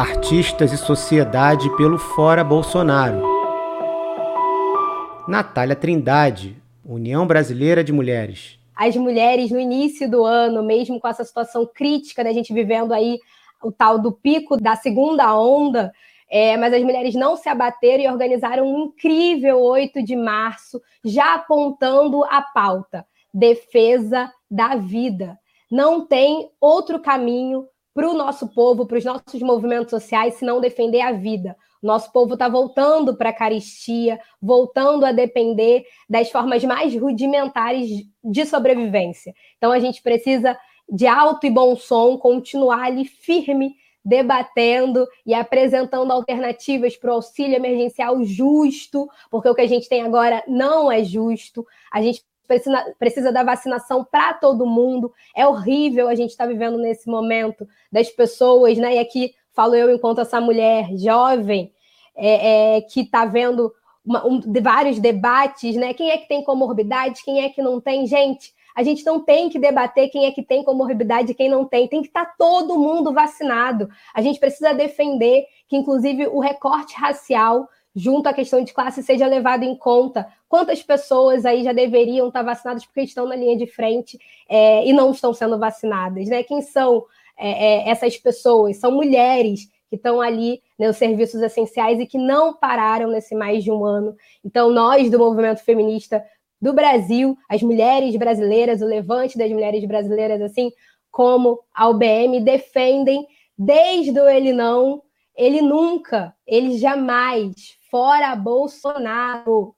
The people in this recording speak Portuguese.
Artistas e Sociedade pelo Fora Bolsonaro. Natália Trindade, União Brasileira de Mulheres. As mulheres, no início do ano, mesmo com essa situação crítica da gente vivendo aí o tal do pico da segunda onda, é, mas as mulheres não se abateram e organizaram um incrível 8 de março, já apontando a pauta: defesa da vida. Não tem outro caminho para o nosso povo, para os nossos movimentos sociais, se não defender a vida. Nosso povo está voltando para a caristia, voltando a depender das formas mais rudimentares de sobrevivência. Então a gente precisa de alto e bom som, continuar ali firme, debatendo e apresentando alternativas para o auxílio emergencial justo, porque o que a gente tem agora não é justo. A gente precisa, precisa da vacinação para todo mundo. É horrível a gente estar tá vivendo nesse momento das pessoas, né? E aqui falo eu enquanto essa mulher jovem é, é, que está vendo uma, um, vários debates, né? Quem é que tem comorbidade, quem é que não tem? Gente, a gente não tem que debater quem é que tem comorbidade e quem não tem. Tem que estar tá todo mundo vacinado. A gente precisa defender que, inclusive, o recorte racial junto à questão de classe seja levado em conta. Quantas pessoas aí já deveriam estar vacinadas porque estão na linha de frente é, e não estão sendo vacinadas, né? Quem são é, é, essas pessoas? São mulheres que estão ali nos né, serviços essenciais e que não pararam nesse mais de um ano. Então, nós do movimento feminista do Brasil, as mulheres brasileiras, o levante das mulheres brasileiras, assim como a UBM, defendem desde o ele não, ele nunca, ele jamais, fora Bolsonaro.